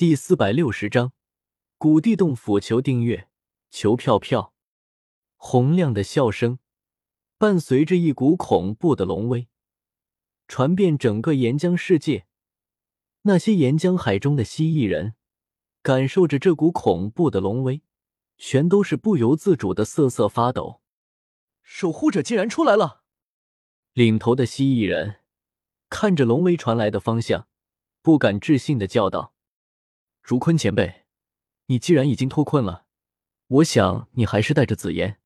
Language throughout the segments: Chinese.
第四百六十章，古地洞府求订阅，求票票。洪亮的笑声伴随着一股恐怖的龙威，传遍整个岩浆世界。那些岩浆海中的蜥蜴人感受着这股恐怖的龙威，全都是不由自主的瑟瑟发抖。守护者竟然出来了！领头的蜥蜴人看着龙威传来的方向，不敢置信的叫道。竹坤前辈，你既然已经脱困了，我想你还是带着紫妍，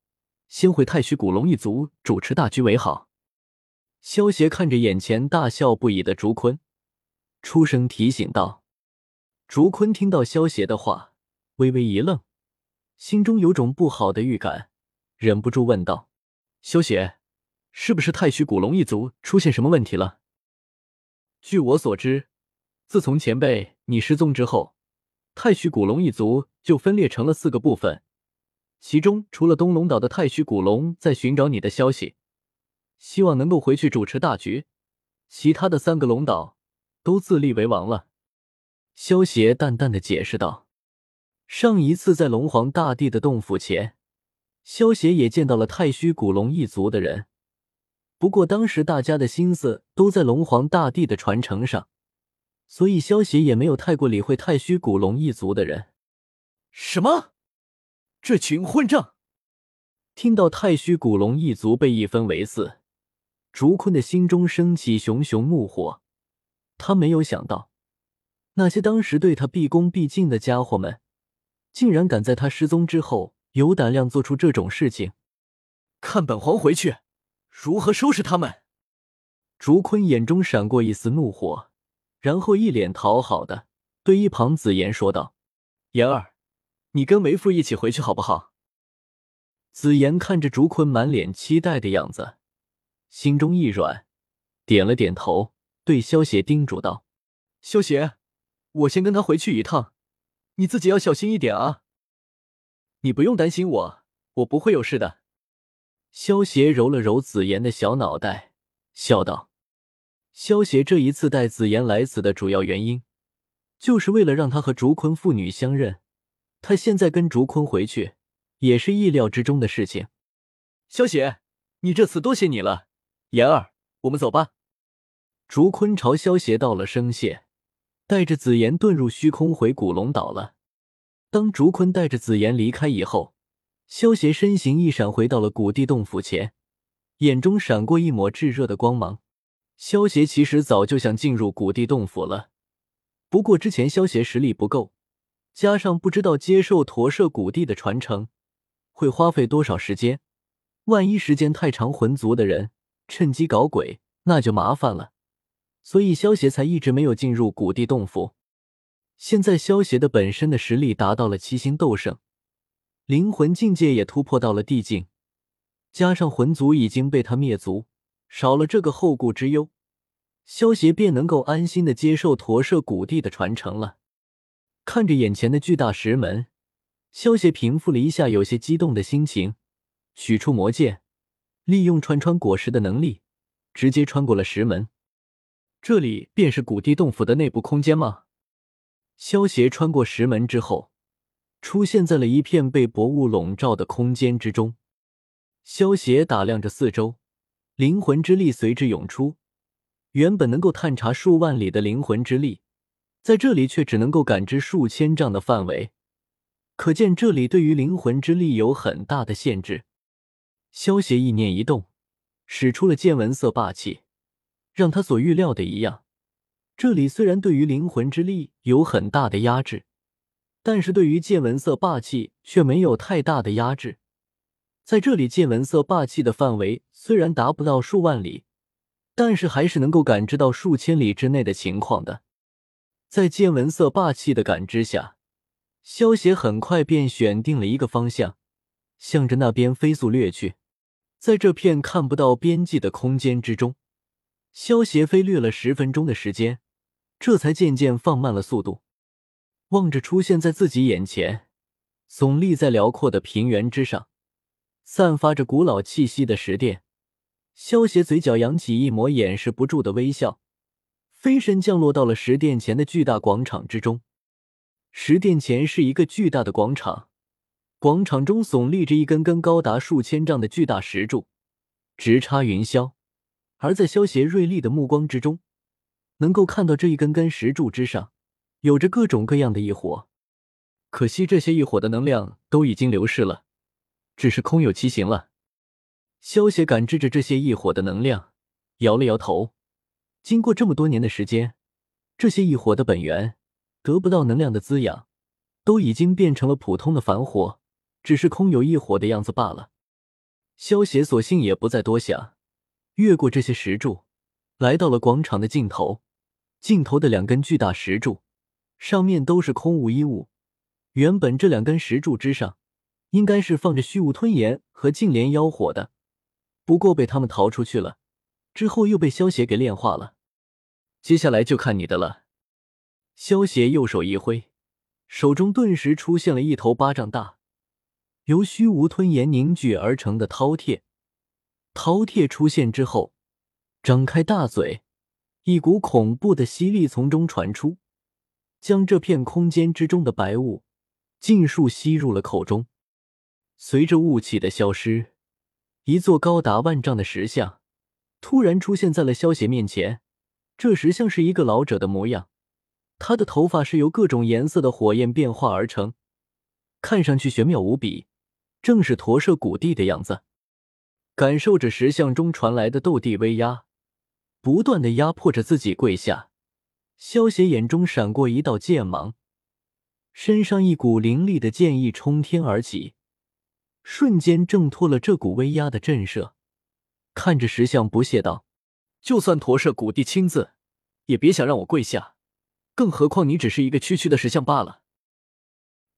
先回太虚古龙一族主持大局为好。萧协看着眼前大笑不已的竹坤，出声提醒道。竹坤听到萧协的话，微微一愣，心中有种不好的预感，忍不住问道：“萧协，是不是太虚古龙一族出现什么问题了？”据我所知，自从前辈你失踪之后。太虚古龙一族就分裂成了四个部分，其中除了东龙岛的太虚古龙在寻找你的消息，希望能够回去主持大局，其他的三个龙岛都自立为王了。萧协淡淡的解释道：“上一次在龙皇大帝的洞府前，萧协也见到了太虚古龙一族的人，不过当时大家的心思都在龙皇大帝的传承上。”所以，萧协也没有太过理会太虚古龙一族的人。什么？这群混账！听到太虚古龙一族被一分为四，竹坤的心中升起熊熊怒火。他没有想到，那些当时对他毕恭毕敬的家伙们，竟然敢在他失踪之后有胆量做出这种事情。看本皇回去如何收拾他们！竹坤眼中闪过一丝怒火。然后一脸讨好的对一旁紫妍说道：“妍儿，你跟为父一起回去好不好？”紫妍看着竹坤满脸期待的样子，心中一软，点了点头，对萧邪叮嘱道：“萧邪，我先跟他回去一趟，你自己要小心一点啊。”“你不用担心我，我不会有事的。”萧邪揉了揉紫妍的小脑袋，笑道。萧协这一次带紫妍来此的主要原因，就是为了让他和竹坤父女相认。他现在跟竹坤回去，也是意料之中的事情。萧协，你这次多谢你了。妍儿，我们走吧。竹坤朝萧协道了声谢，带着紫妍遁入虚空回古龙岛了。当竹坤带着紫妍离开以后，萧协身形一闪，回到了古地洞府前，眼中闪过一抹炙热的光芒。萧协其实早就想进入古地洞府了，不过之前萧协实力不够，加上不知道接受驼舍古地的传承会花费多少时间，万一时间太长，魂族的人趁机搞鬼，那就麻烦了。所以萧协才一直没有进入古地洞府。现在萧协的本身的实力达到了七星斗圣，灵魂境界也突破到了地境，加上魂族已经被他灭族。少了这个后顾之忧，萧协便能够安心的接受驼舍古地的传承了。看着眼前的巨大石门，萧协平复了一下有些激动的心情，取出魔剑，利用穿穿果实的能力，直接穿过了石门。这里便是古地洞府的内部空间吗？萧协穿过石门之后，出现在了一片被薄雾笼罩的空间之中。萧协打量着四周。灵魂之力随之涌出，原本能够探查数万里的灵魂之力，在这里却只能够感知数千丈的范围，可见这里对于灵魂之力有很大的限制。萧协意念一动，使出了见闻色霸气，让他所预料的一样，这里虽然对于灵魂之力有很大的压制，但是对于见闻色霸气却没有太大的压制。在这里，见闻色霸气的范围虽然达不到数万里，但是还是能够感知到数千里之内的情况的。在见闻色霸气的感知下，萧协很快便选定了一个方向，向着那边飞速掠去。在这片看不到边际的空间之中，萧协飞掠了十分钟的时间，这才渐渐放慢了速度。望着出现在自己眼前，耸立在辽阔的平原之上。散发着古老气息的石殿，萧协嘴角扬起一抹掩饰不住的微笑，飞身降落到了石殿前的巨大广场之中。石殿前是一个巨大的广场，广场中耸立着一根根高达数千丈的巨大石柱，直插云霄。而在萧协锐利的目光之中，能够看到这一根根石柱之上，有着各种各样的异火。可惜这些异火的能量都已经流逝了，只是空有其形了。萧协感知着这些异火的能量，摇了摇头。经过这么多年的时间，这些异火的本源得不到能量的滋养，都已经变成了普通的凡火，只是空有异火的样子罢了。萧协索性也不再多想，越过这些石柱，来到了广场的尽头。尽头的两根巨大石柱，上面都是空无一物。原本这两根石柱之上，应该是放着虚无吞炎和净莲妖火的。不过被他们逃出去了，之后又被萧邪给炼化了。接下来就看你的了。萧邪右手一挥，手中顿时出现了一头巴掌大、由虚无吞炎凝聚而成的饕餮。饕餮出现之后，张开大嘴，一股恐怖的吸力从中传出，将这片空间之中的白雾尽数吸入了口中。随着雾气的消失。一座高达万丈的石像突然出现在了萧邪面前。这石像是一个老者的模样，他的头发是由各种颜色的火焰变化而成，看上去玄妙无比，正是驼舍古帝的样子。感受着石像中传来的斗帝威压，不断的压迫着自己跪下。萧邪眼中闪过一道剑芒，身上一股凌厉的剑意冲天而起。瞬间挣脱了这股威压的震慑，看着石像不屑道：“就算驼舍古帝亲自，也别想让我跪下，更何况你只是一个区区的石像罢了。”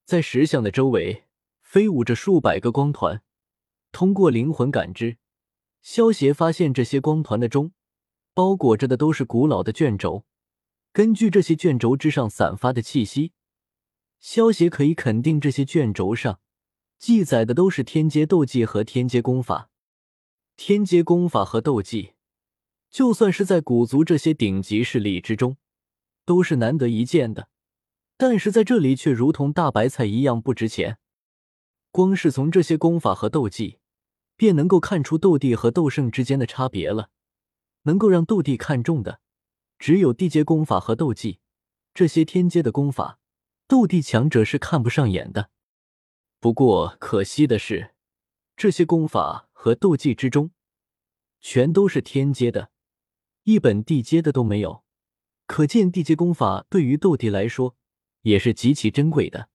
在石像的周围飞舞着数百个光团，通过灵魂感知，萧协发现这些光团的中包裹着的都是古老的卷轴。根据这些卷轴之上散发的气息，萧协可以肯定这些卷轴上。记载的都是天阶斗技和天阶功法，天阶功法和斗技，就算是在古族这些顶级势力之中，都是难得一见的。但是在这里却如同大白菜一样不值钱。光是从这些功法和斗技，便能够看出斗帝和斗圣之间的差别了。能够让斗帝看中的，只有地阶功法和斗技，这些天阶的功法，斗帝强者是看不上眼的。不过可惜的是，这些功法和斗技之中，全都是天阶的，一本地阶的都没有。可见地阶功法对于斗帝来说也是极其珍贵的。